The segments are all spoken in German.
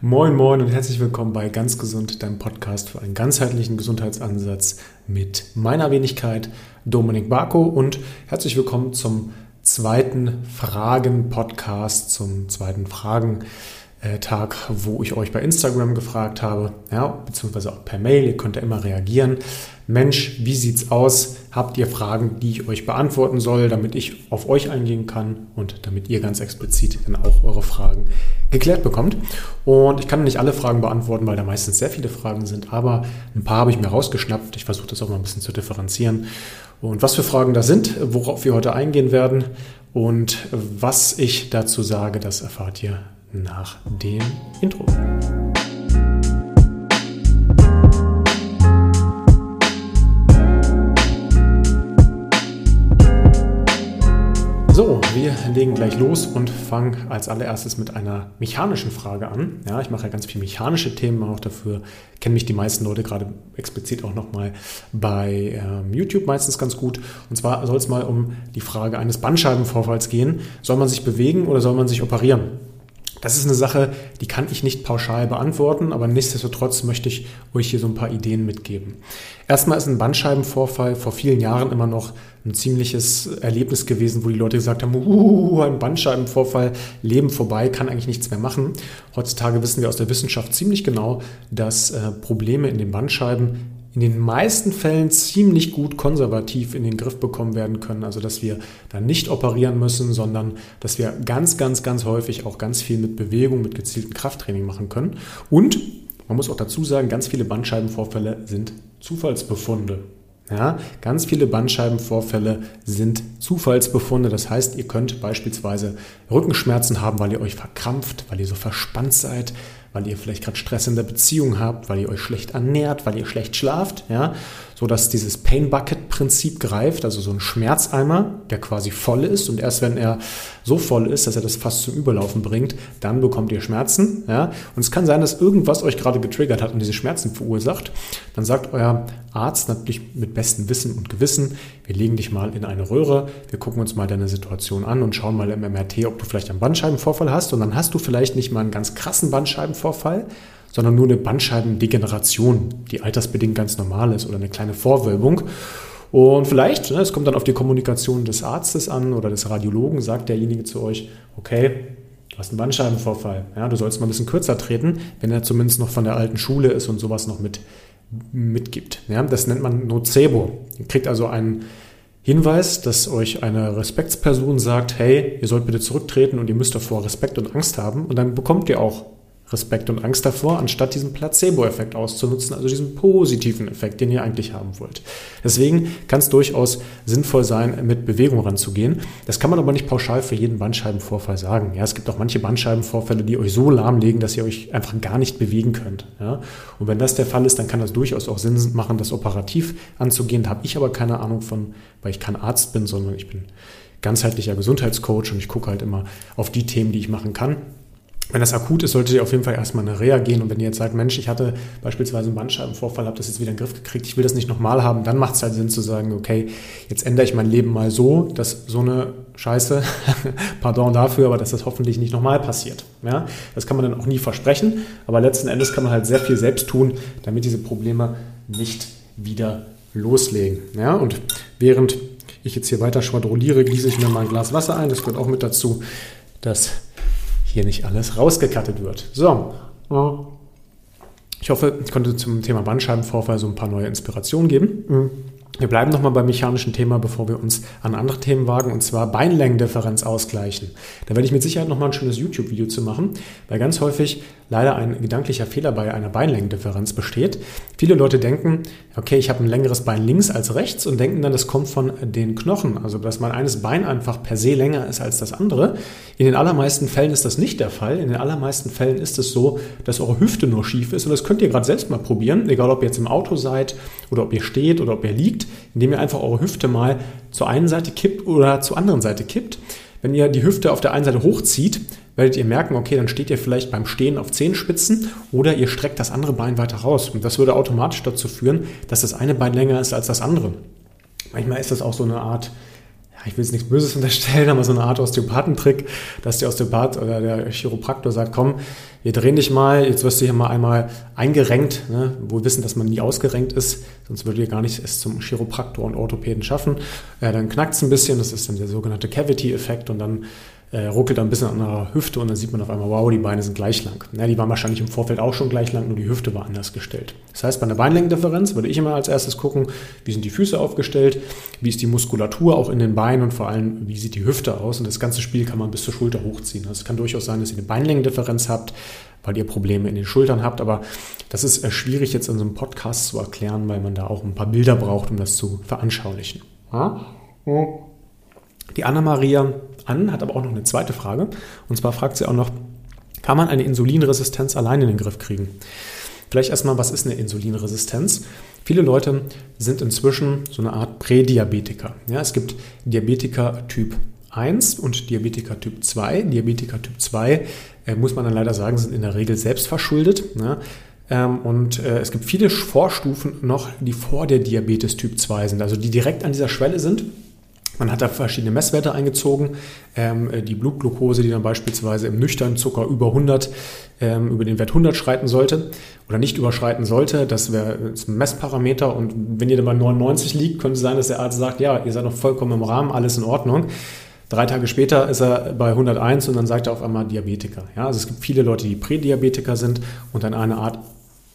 Moin Moin und herzlich willkommen bei Ganz Gesund, deinem Podcast für einen ganzheitlichen Gesundheitsansatz mit meiner Wenigkeit Dominik Barko und herzlich willkommen zum zweiten Fragen-Podcast, zum zweiten Fragen-Tag, wo ich euch bei Instagram gefragt habe, ja, beziehungsweise auch per Mail, ihr könnt ja immer reagieren. Mensch, wie sieht's aus? Habt ihr Fragen, die ich euch beantworten soll, damit ich auf euch eingehen kann und damit ihr ganz explizit dann auch eure Fragen geklärt bekommt? Und ich kann nicht alle Fragen beantworten, weil da meistens sehr viele Fragen sind, aber ein paar habe ich mir rausgeschnappt. Ich versuche das auch mal ein bisschen zu differenzieren. Und was für Fragen da sind, worauf wir heute eingehen werden und was ich dazu sage, das erfahrt ihr nach dem Intro. So, wir legen gleich los und fangen als allererstes mit einer mechanischen Frage an. Ja, ich mache ja ganz viele mechanische Themen auch dafür. Kennen mich die meisten Leute gerade explizit auch nochmal bei ähm, YouTube meistens ganz gut. Und zwar soll es mal um die Frage eines Bandscheibenvorfalls gehen. Soll man sich bewegen oder soll man sich operieren? Das ist eine Sache, die kann ich nicht pauschal beantworten, aber nichtsdestotrotz möchte ich euch hier so ein paar Ideen mitgeben. Erstmal ist ein Bandscheibenvorfall vor vielen Jahren immer noch ein ziemliches Erlebnis gewesen, wo die Leute gesagt haben, uh, ein Bandscheibenvorfall, Leben vorbei, kann eigentlich nichts mehr machen. Heutzutage wissen wir aus der Wissenschaft ziemlich genau, dass äh, Probleme in den Bandscheiben in den meisten Fällen ziemlich gut konservativ in den Griff bekommen werden können. Also dass wir da nicht operieren müssen, sondern dass wir ganz, ganz, ganz häufig auch ganz viel mit Bewegung, mit gezieltem Krafttraining machen können. Und man muss auch dazu sagen, ganz viele Bandscheibenvorfälle sind Zufallsbefunde. Ja, ganz viele Bandscheibenvorfälle sind Zufallsbefunde. Das heißt, ihr könnt beispielsweise Rückenschmerzen haben, weil ihr euch verkrampft, weil ihr so verspannt seid, weil ihr vielleicht gerade Stress in der Beziehung habt, weil ihr euch schlecht ernährt, weil ihr schlecht schlaft, ja, so dass dieses Pain Bucket Prinzip greift, also so ein Schmerzeimer, der quasi voll ist und erst wenn er so voll ist, dass er das fast zum Überlaufen bringt, dann bekommt ihr Schmerzen, ja. Und es kann sein, dass irgendwas euch gerade getriggert hat und diese Schmerzen verursacht. Dann sagt euer Arzt natürlich mit bestem Wissen und Gewissen, wir legen dich mal in eine Röhre, wir gucken uns mal deine Situation an und schauen mal im MRT, ob du vielleicht einen Bandscheibenvorfall hast und dann hast du vielleicht nicht mal einen ganz krassen Bandscheibenvorfall, sondern nur eine Bandscheibendegeneration, die altersbedingt ganz normal ist oder eine kleine Vorwölbung. Und vielleicht, ne, es kommt dann auf die Kommunikation des Arztes an oder des Radiologen, sagt derjenige zu euch, okay, du hast einen Bandscheibenvorfall, ja, du sollst mal ein bisschen kürzer treten, wenn er zumindest noch von der alten Schule ist und sowas noch mit, mitgibt. Ja, das nennt man Nocebo. Ihr kriegt also einen Hinweis, dass euch eine Respektsperson sagt, hey, ihr sollt bitte zurücktreten und ihr müsst davor Respekt und Angst haben und dann bekommt ihr auch Respekt und Angst davor, anstatt diesen Placebo-Effekt auszunutzen, also diesen positiven Effekt, den ihr eigentlich haben wollt. Deswegen kann es durchaus sinnvoll sein, mit Bewegung ranzugehen. Das kann man aber nicht pauschal für jeden Bandscheibenvorfall sagen. Ja, es gibt auch manche Bandscheibenvorfälle, die euch so lahmlegen, dass ihr euch einfach gar nicht bewegen könnt. Ja, und wenn das der Fall ist, dann kann das durchaus auch Sinn machen, das operativ anzugehen. Da habe ich aber keine Ahnung von, weil ich kein Arzt bin, sondern ich bin ganzheitlicher Gesundheitscoach und ich gucke halt immer auf die Themen, die ich machen kann. Wenn das akut ist, solltet ihr auf jeden Fall erstmal eine Reha gehen. Und wenn ihr jetzt sagt, Mensch, ich hatte beispielsweise einen Bandscheibenvorfall, habe das jetzt wieder in den Griff gekriegt, ich will das nicht nochmal haben, dann macht es halt Sinn zu sagen, okay, jetzt ändere ich mein Leben mal so, dass so eine Scheiße, pardon dafür, aber dass das hoffentlich nicht nochmal passiert. Ja, das kann man dann auch nie versprechen, aber letzten Endes kann man halt sehr viel selbst tun, damit diese Probleme nicht wieder loslegen. Ja, und während ich jetzt hier weiter schwadroniere, gieße ich mir mal ein Glas Wasser ein. Das gehört auch mit dazu, dass hier nicht alles rausgekattet wird. So. Ich hoffe, ich konnte zum Thema Bandscheibenvorfall so ein paar neue Inspirationen geben. Mhm. Wir bleiben nochmal beim mechanischen Thema, bevor wir uns an andere Themen wagen, und zwar Beinlängendifferenz ausgleichen. Da werde ich mit Sicherheit nochmal ein schönes YouTube-Video zu machen, weil ganz häufig leider ein gedanklicher Fehler bei einer Beinlängendifferenz besteht. Viele Leute denken, okay, ich habe ein längeres Bein links als rechts und denken dann, das kommt von den Knochen, also dass mein eines Bein einfach per se länger ist als das andere. In den allermeisten Fällen ist das nicht der Fall. In den allermeisten Fällen ist es so, dass eure Hüfte nur schief ist und das könnt ihr gerade selbst mal probieren, egal ob ihr jetzt im Auto seid oder ob ihr steht oder ob ihr liegt indem ihr einfach eure Hüfte mal zur einen Seite kippt oder zur anderen Seite kippt. Wenn ihr die Hüfte auf der einen Seite hochzieht, werdet ihr merken, okay, dann steht ihr vielleicht beim Stehen auf Zehenspitzen oder ihr streckt das andere Bein weiter raus. Und das würde automatisch dazu führen, dass das eine Bein länger ist als das andere. Manchmal ist das auch so eine Art ich will jetzt nichts Böses unterstellen, aber so eine Art Osteopathentrick, dass der Osteopath oder der Chiropraktor sagt, komm, wir drehen dich mal, jetzt wirst du hier mal einmal eingerenkt, ne? wo wir wissen, dass man nie ausgerenkt ist, sonst würde ihr gar nicht es zum Chiropraktor und Orthopäden schaffen. Ja, dann knackt es ein bisschen, das ist dann der sogenannte Cavity-Effekt und dann äh, ruckelt ein bisschen an der Hüfte und dann sieht man auf einmal, wow, die Beine sind gleich lang. Ja, die waren wahrscheinlich im Vorfeld auch schon gleich lang, nur die Hüfte war anders gestellt. Das heißt, bei einer Beinlängendifferenz würde ich immer als erstes gucken, wie sind die Füße aufgestellt, wie ist die Muskulatur auch in den Beinen und vor allem, wie sieht die Hüfte aus. Und das ganze Spiel kann man bis zur Schulter hochziehen. Also es kann durchaus sein, dass ihr eine Beinlängendifferenz habt, weil ihr Probleme in den Schultern habt. Aber das ist äh, schwierig jetzt in so einem Podcast zu erklären, weil man da auch ein paar Bilder braucht, um das zu veranschaulichen. Die Anna-Maria an, hat aber auch noch eine zweite Frage. Und zwar fragt sie auch noch, kann man eine Insulinresistenz allein in den Griff kriegen? Vielleicht erstmal, was ist eine Insulinresistenz? Viele Leute sind inzwischen so eine Art Prädiabetiker. Ja, es gibt Diabetiker Typ 1 und Diabetiker Typ 2. Diabetiker Typ 2, äh, muss man dann leider sagen, sind in der Regel selbst verschuldet. Ne? Ähm, und äh, es gibt viele Vorstufen noch, die vor der Diabetes Typ 2 sind, also die direkt an dieser Schwelle sind man hat da verschiedene Messwerte eingezogen. Ähm, äh, die Blutglucose, die dann beispielsweise im nüchternen Zucker über 100, ähm, über den Wert 100 schreiten sollte oder nicht überschreiten sollte. Das wäre ein Messparameter. Und wenn ihr dann bei 99 liegt, könnte es sein, dass der Arzt sagt, ja, ihr seid noch vollkommen im Rahmen, alles in Ordnung. Drei Tage später ist er bei 101 und dann sagt er auf einmal Diabetiker. Ja, also es gibt viele Leute, die Prädiabetiker sind und dann eine Art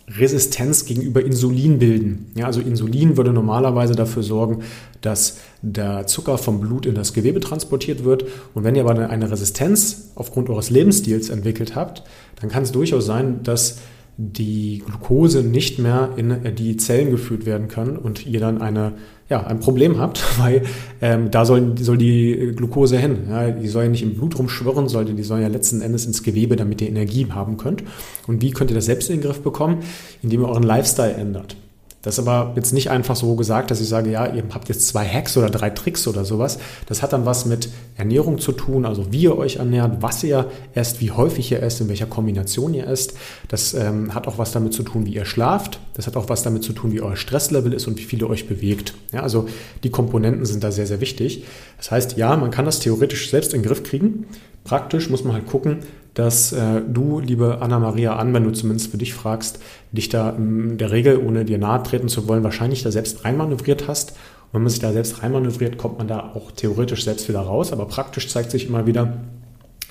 Resistenz gegenüber Insulin bilden. Ja, also Insulin würde normalerweise dafür sorgen, dass der Zucker vom Blut in das Gewebe transportiert wird. Und wenn ihr aber eine Resistenz aufgrund eures Lebensstils entwickelt habt, dann kann es durchaus sein, dass die Glucose nicht mehr in die Zellen geführt werden kann und ihr dann eine, ja, ein Problem habt, weil ähm, da soll, soll die Glucose hin. Ja, die soll ja nicht im Blut rumschwirren, soll, die soll ja letzten Endes ins Gewebe, damit ihr Energie haben könnt. Und wie könnt ihr das selbst in den Griff bekommen? Indem ihr euren Lifestyle ändert. Das ist aber jetzt nicht einfach so gesagt, dass ich sage, ja, ihr habt jetzt zwei Hacks oder drei Tricks oder sowas. Das hat dann was mit Ernährung zu tun, also wie ihr euch ernährt, was ihr esst, wie häufig ihr esst, in welcher Kombination ihr esst. Das ähm, hat auch was damit zu tun, wie ihr schlaft. Das hat auch was damit zu tun, wie euer Stresslevel ist und wie viel ihr euch bewegt. Ja, also die Komponenten sind da sehr, sehr wichtig. Das heißt, ja, man kann das theoretisch selbst in den Griff kriegen. Praktisch muss man halt gucken, dass äh, du, liebe Anna-Maria an, wenn du zumindest für dich fragst, dich da in der Regel, ohne dir nahe treten zu wollen, wahrscheinlich da selbst reinmanövriert hast. Und wenn man sich da selbst reinmanövriert, kommt man da auch theoretisch selbst wieder raus. Aber praktisch zeigt sich immer wieder,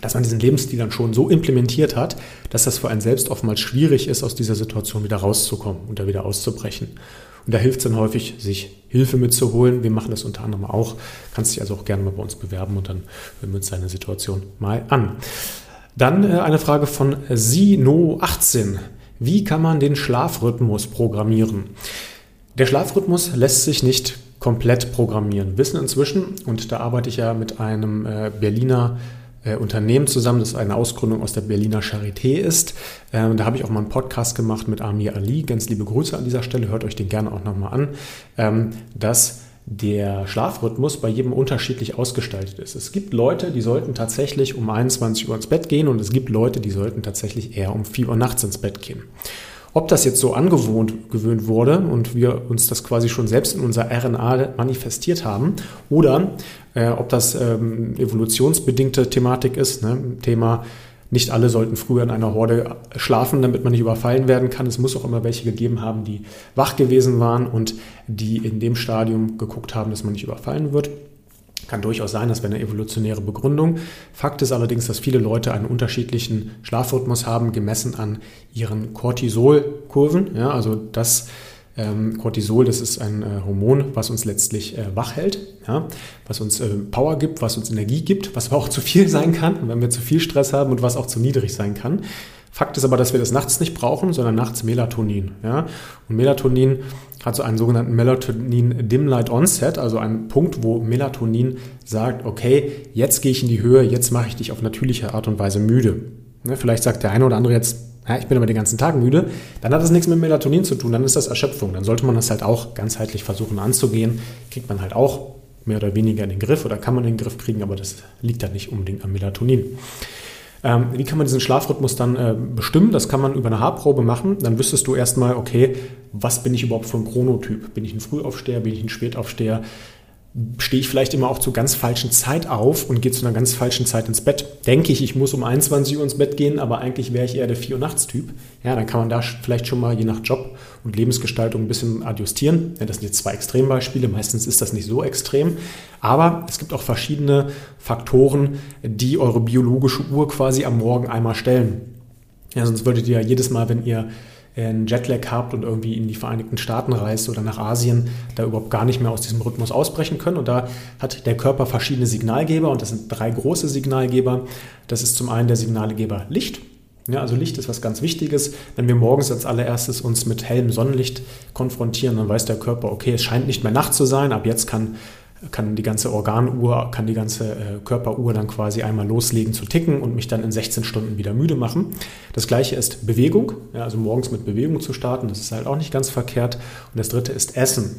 dass man diesen Lebensstil dann schon so implementiert hat, dass das für einen selbst oftmals schwierig ist, aus dieser Situation wieder rauszukommen und da wieder auszubrechen. Und da hilft es dann häufig, sich Hilfe mitzuholen. Wir machen das unter anderem auch. Kannst dich also auch gerne mal bei uns bewerben und dann hören wir uns deine Situation mal an. Dann äh, eine Frage von Sino18. Wie kann man den Schlafrhythmus programmieren? Der Schlafrhythmus lässt sich nicht komplett programmieren. Wissen inzwischen, und da arbeite ich ja mit einem äh, Berliner äh, Unternehmen zusammen, das eine Ausgründung aus der Berliner Charité ist. Ähm, da habe ich auch mal einen Podcast gemacht mit Amir Ali. Ganz liebe Grüße an dieser Stelle, hört euch den gerne auch nochmal an. Ähm, dass der Schlafrhythmus bei jedem unterschiedlich ausgestaltet ist. Es gibt Leute, die sollten tatsächlich um 21 Uhr ins Bett gehen und es gibt Leute, die sollten tatsächlich eher um 4 Uhr nachts ins Bett gehen. Ob das jetzt so angewohnt gewöhnt wurde und wir uns das quasi schon selbst in unserer RNA manifestiert haben oder äh, ob das ähm, evolutionsbedingte Thematik ist, ne? Thema nicht alle sollten früher in einer Horde schlafen, damit man nicht überfallen werden kann. Es muss auch immer welche gegeben haben, die wach gewesen waren und die in dem Stadium geguckt haben, dass man nicht überfallen wird. Kann durchaus sein, das wäre eine evolutionäre Begründung. Fakt ist allerdings, dass viele Leute einen unterschiedlichen Schlafrhythmus haben, gemessen an ihren Cortisolkurven. Ja, also das ähm, Cortisol, das ist ein äh, Hormon, was uns letztlich äh, wach hält, ja, was uns äh, Power gibt, was uns Energie gibt, was aber auch zu viel sein kann, wenn wir zu viel Stress haben und was auch zu niedrig sein kann. Fakt ist aber, dass wir das nachts nicht brauchen, sondern nachts Melatonin. Ja? Und Melatonin hat so einen sogenannten Melatonin Dim Light Onset, also einen Punkt, wo Melatonin sagt, okay, jetzt gehe ich in die Höhe, jetzt mache ich dich auf natürliche Art und Weise müde. Ne? Vielleicht sagt der eine oder andere jetzt, ja, ich bin aber den ganzen Tag müde, dann hat das nichts mit Melatonin zu tun, dann ist das Erschöpfung. Dann sollte man das halt auch ganzheitlich versuchen anzugehen. Kriegt man halt auch mehr oder weniger in den Griff oder kann man in den Griff kriegen, aber das liegt dann nicht unbedingt am Melatonin. Ähm, wie kann man diesen Schlafrhythmus dann äh, bestimmen? Das kann man über eine Haarprobe machen. Dann wüsstest du erstmal, okay, was bin ich überhaupt für ein Chronotyp? Bin ich ein Frühaufsteher? Bin ich ein Spätaufsteher? Stehe ich vielleicht immer auch zur ganz falschen Zeit auf und gehe zu einer ganz falschen Zeit ins Bett. Denke ich, ich muss um 21 Uhr ins Bett gehen, aber eigentlich wäre ich eher der 4 Uhr Nachts-Typ. Ja, dann kann man da vielleicht schon mal je nach Job und Lebensgestaltung ein bisschen adjustieren. Ja, das sind jetzt zwei Extrembeispiele. Meistens ist das nicht so extrem. Aber es gibt auch verschiedene Faktoren, die eure biologische Uhr quasi am Morgen einmal stellen. Ja, sonst würdet ihr ja jedes Mal, wenn ihr einen Jetlag habt und irgendwie in die Vereinigten Staaten reist oder nach Asien, da überhaupt gar nicht mehr aus diesem Rhythmus ausbrechen können. Und da hat der Körper verschiedene Signalgeber und das sind drei große Signalgeber. Das ist zum einen der Signalgeber Licht. Ja, also Licht ist was ganz Wichtiges. Wenn wir morgens als allererstes uns mit hellem Sonnenlicht konfrontieren, dann weiß der Körper, okay, es scheint nicht mehr Nacht zu sein, ab jetzt kann kann die ganze Organuhr, kann die ganze äh, Körperuhr dann quasi einmal loslegen zu ticken und mich dann in 16 Stunden wieder müde machen. Das gleiche ist Bewegung, ja, also morgens mit Bewegung zu starten, das ist halt auch nicht ganz verkehrt. Und das dritte ist Essen.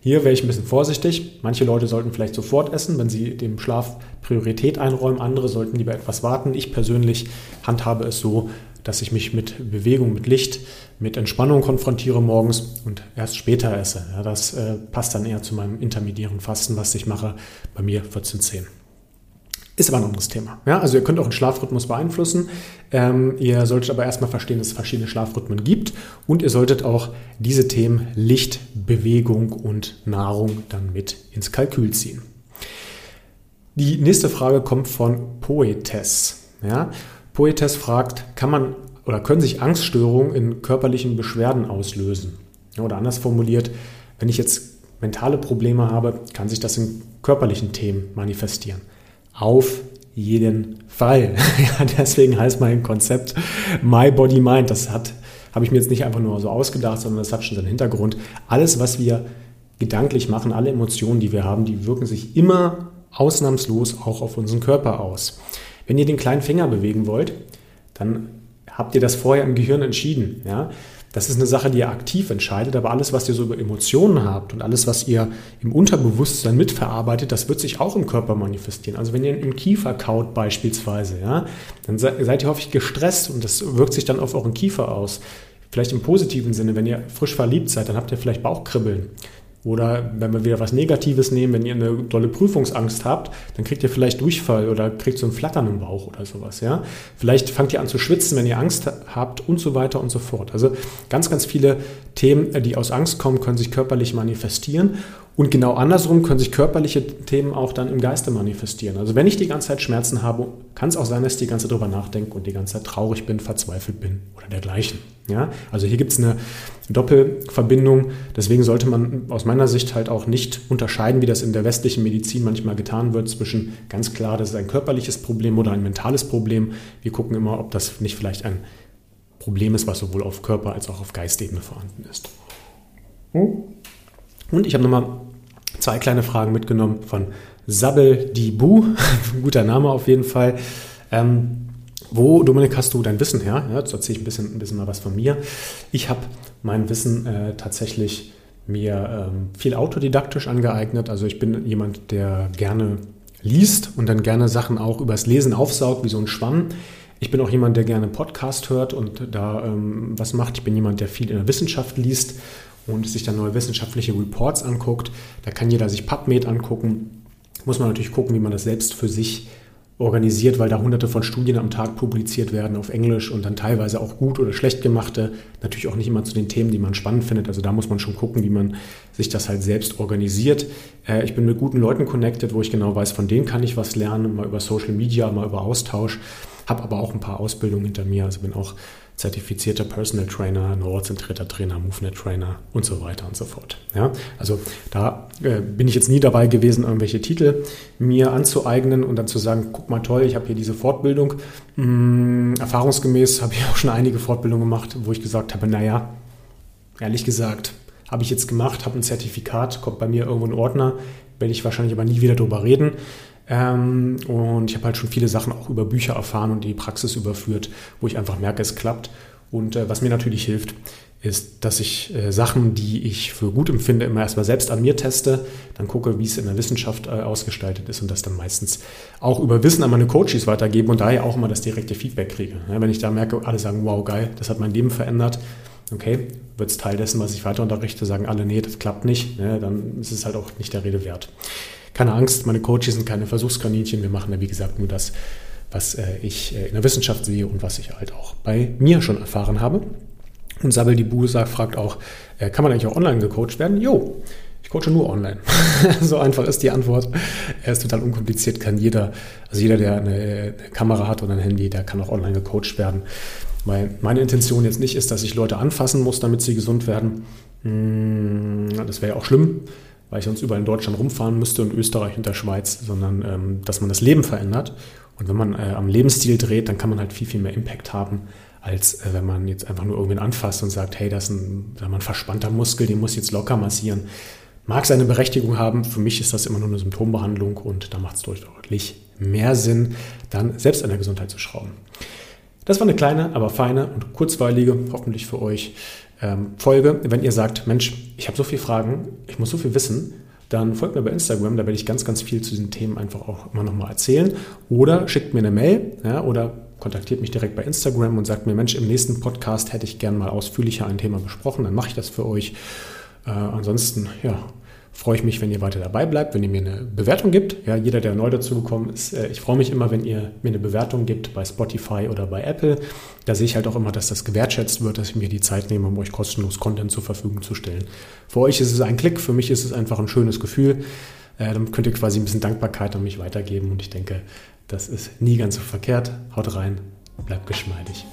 Hier wäre ich ein bisschen vorsichtig. Manche Leute sollten vielleicht sofort essen, wenn sie dem Schlaf Priorität einräumen. Andere sollten lieber etwas warten. Ich persönlich handhabe es so, dass ich mich mit Bewegung, mit Licht, mit Entspannung konfrontiere morgens und erst später esse. Ja, das äh, passt dann eher zu meinem intermediären Fasten, was ich mache, bei mir 14-10. Ist aber ein anderes Thema. Ja, also ihr könnt auch den Schlafrhythmus beeinflussen. Ähm, ihr solltet aber erstmal verstehen, dass es verschiedene Schlafrhythmen gibt und ihr solltet auch diese Themen Licht, Bewegung und Nahrung dann mit ins Kalkül ziehen. Die nächste Frage kommt von Poetes. Ja, Poetes fragt, kann man oder können sich Angststörungen in körperlichen Beschwerden auslösen? Oder anders formuliert, wenn ich jetzt mentale Probleme habe, kann sich das in körperlichen Themen manifestieren. Auf jeden Fall. deswegen heißt mein Konzept My Body Mind. Das hat, habe ich mir jetzt nicht einfach nur so ausgedacht, sondern das hat schon seinen Hintergrund. Alles, was wir gedanklich machen, alle Emotionen, die wir haben, die wirken sich immer ausnahmslos auch auf unseren Körper aus. Wenn ihr den kleinen Finger bewegen wollt, dann habt ihr das vorher im Gehirn entschieden. Ja? Das ist eine Sache, die ihr aktiv entscheidet, aber alles, was ihr so über Emotionen habt und alles, was ihr im Unterbewusstsein mitverarbeitet, das wird sich auch im Körper manifestieren. Also wenn ihr im Kiefer kaut beispielsweise, ja, dann seid ihr häufig gestresst und das wirkt sich dann auf euren Kiefer aus. Vielleicht im positiven Sinne, wenn ihr frisch verliebt seid, dann habt ihr vielleicht Bauchkribbeln. Oder wenn wir wieder was Negatives nehmen, wenn ihr eine dolle Prüfungsangst habt, dann kriegt ihr vielleicht Durchfall oder kriegt so ein Flattern im Bauch oder sowas. Ja? Vielleicht fangt ihr an zu schwitzen, wenn ihr Angst habt und so weiter und so fort. Also ganz, ganz viele Themen, die aus Angst kommen, können sich körperlich manifestieren. Und genau andersrum können sich körperliche Themen auch dann im Geiste manifestieren. Also wenn ich die ganze Zeit Schmerzen habe, kann es auch sein, dass ich die ganze Zeit drüber nachdenke und die ganze Zeit traurig bin, verzweifelt bin oder dergleichen. Ja? Also hier gibt es eine Doppelverbindung. Deswegen sollte man aus meiner Sicht halt auch nicht unterscheiden, wie das in der westlichen Medizin manchmal getan wird, zwischen ganz klar, das ist ein körperliches Problem oder ein mentales Problem. Wir gucken immer, ob das nicht vielleicht ein Problem ist, was sowohl auf Körper als auch auf Geistebene vorhanden ist. Und ich habe nochmal zwei kleine Fragen mitgenommen von Sabel Dibu, guter Name auf jeden Fall. Ähm, wo, Dominik, hast du dein Wissen her? Ja, jetzt erzähle ich ein bisschen, ein bisschen mal was von mir. Ich habe mein Wissen äh, tatsächlich mir ähm, viel autodidaktisch angeeignet. Also ich bin jemand, der gerne liest und dann gerne Sachen auch übers Lesen aufsaugt, wie so ein Schwamm. Ich bin auch jemand, der gerne Podcast hört und da ähm, was macht. Ich bin jemand, der viel in der Wissenschaft liest und sich dann neue wissenschaftliche Reports anguckt. Da kann jeder sich PubMed angucken. Muss man natürlich gucken, wie man das selbst für sich organisiert, weil da hunderte von Studien am Tag publiziert werden auf Englisch und dann teilweise auch gut oder schlecht gemachte. Natürlich auch nicht immer zu den Themen, die man spannend findet. Also da muss man schon gucken, wie man sich das halt selbst organisiert. Äh, ich bin mit guten Leuten connected, wo ich genau weiß, von denen kann ich was lernen, mal über Social Media, mal über Austausch. Habe aber auch ein paar Ausbildungen hinter mir, also bin auch zertifizierter Personal Trainer, neurozentrierter Trainer, Movement Trainer und so weiter und so fort. Ja, also da äh, bin ich jetzt nie dabei gewesen, irgendwelche Titel mir anzueignen und dann zu sagen, guck mal toll, ich habe hier diese Fortbildung. Hm, erfahrungsgemäß habe ich auch schon einige Fortbildungen gemacht, wo ich gesagt habe, naja, ehrlich gesagt, habe ich jetzt gemacht, habe ein Zertifikat, kommt bei mir irgendwo ein Ordner, werde ich wahrscheinlich aber nie wieder drüber reden. Ähm, und ich habe halt schon viele Sachen auch über Bücher erfahren und die Praxis überführt, wo ich einfach merke, es klappt. Und äh, was mir natürlich hilft, ist, dass ich äh, Sachen, die ich für gut empfinde, immer erstmal selbst an mir teste, dann gucke, wie es in der Wissenschaft äh, ausgestaltet ist und das dann meistens auch über Wissen an meine Coaches weitergebe und daher auch immer das direkte Feedback kriege. Wenn ich da merke, alle sagen, wow, geil, das hat mein Leben verändert, okay, wird es Teil dessen, was ich weiter unterrichte, sagen alle, nee, das klappt nicht, ne, dann ist es halt auch nicht der Rede wert. Keine Angst, meine Coaches sind keine Versuchskaninchen, wir machen da wie gesagt nur das, was äh, ich äh, in der Wissenschaft sehe und was ich halt auch bei mir schon erfahren habe. Und Sabel die Busa fragt auch, äh, kann man eigentlich auch online gecoacht werden? Jo, ich coache nur online. so einfach ist die Antwort. Er ist total unkompliziert, kann jeder, also jeder, der eine, Kamera hat oder ein Handy, der kann auch online gecoacht werden. Weil meine Intention jetzt nicht ist, dass ich Leute anfassen muss, damit sie gesund werden. Hm, das wäre ja auch schlimm, weil ich sonst überall in Deutschland rumfahren müsste und Österreich und der Schweiz, sondern ähm, dass man das Leben verändert. Und wenn man äh, am Lebensstil dreht, dann kann man halt viel, viel mehr Impact haben, als äh, wenn man jetzt einfach nur irgendwen anfasst und sagt, hey, das ist ein, wir, ein verspannter Muskel, den muss jetzt locker massieren. Mag seine Berechtigung haben, für mich ist das immer nur eine Symptombehandlung und da macht es deutlich mehr Sinn, dann selbst an der Gesundheit zu schrauben. Das war eine kleine, aber feine und kurzweilige, hoffentlich für euch, ähm, Folge. Wenn ihr sagt, Mensch, ich habe so viele Fragen, ich muss so viel wissen, dann folgt mir bei Instagram, da werde ich ganz, ganz viel zu diesen Themen einfach auch immer nochmal erzählen. Oder schickt mir eine Mail ja, oder kontaktiert mich direkt bei Instagram und sagt mir, Mensch, im nächsten Podcast hätte ich gern mal ausführlicher ein Thema besprochen, dann mache ich das für euch. Äh, ansonsten, ja, freue ich mich, wenn ihr weiter dabei bleibt, wenn ihr mir eine Bewertung gibt. Ja, jeder, der neu dazugekommen ist, äh, ich freue mich immer, wenn ihr mir eine Bewertung gibt bei Spotify oder bei Apple. Da sehe ich halt auch immer, dass das gewertschätzt wird, dass ich mir die Zeit nehme, um euch kostenlos Content zur Verfügung zu stellen. Für euch ist es ein Klick, für mich ist es einfach ein schönes Gefühl. Äh, dann könnt ihr quasi ein bisschen Dankbarkeit an mich weitergeben und ich denke, das ist nie ganz so verkehrt. Haut rein, bleibt geschmeidig.